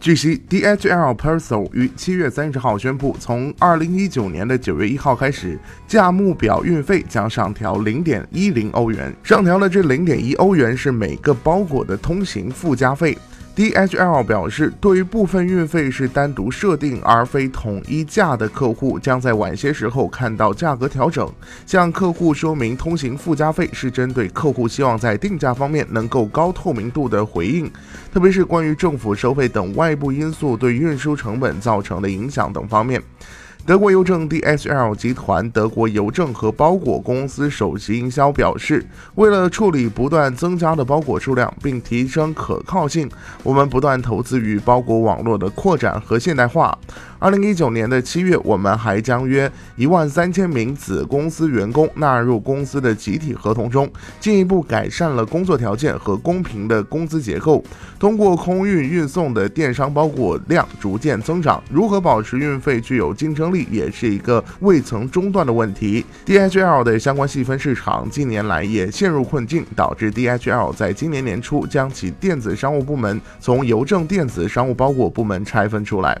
据悉，DHL Parcel 于七月三十号宣布，从二零一九年的九月一号开始，价目表运费将上调零点一零欧元。上调了这零点一欧元是每个包裹的通行附加费。DHL 表示，对于部分运费是单独设定而非统一价的客户，将在晚些时候看到价格调整。向客户说明通行附加费是针对客户希望在定价方面能够高透明度的回应，特别是关于政府收费等外部因素对运输成本造成的影响等方面。德国邮政 DHL 集团德国邮政和包裹公司首席营销表示，为了处理不断增加的包裹数量并提升可靠性，我们不断投资于包裹网络的扩展和现代化。二零一九年的七月，我们还将约一万三千名子公司员工纳入公司的集体合同中，进一步改善了工作条件和公平的工资结构。通过空运运送的电商包裹量逐渐增长，如何保持运费具有竞争力，也是一个未曾中断的问题。DHL 的相关细分市场近年来也陷入困境，导致 DHL 在今年年初将其电子商务部门从邮政电子商务包裹部门拆分出来。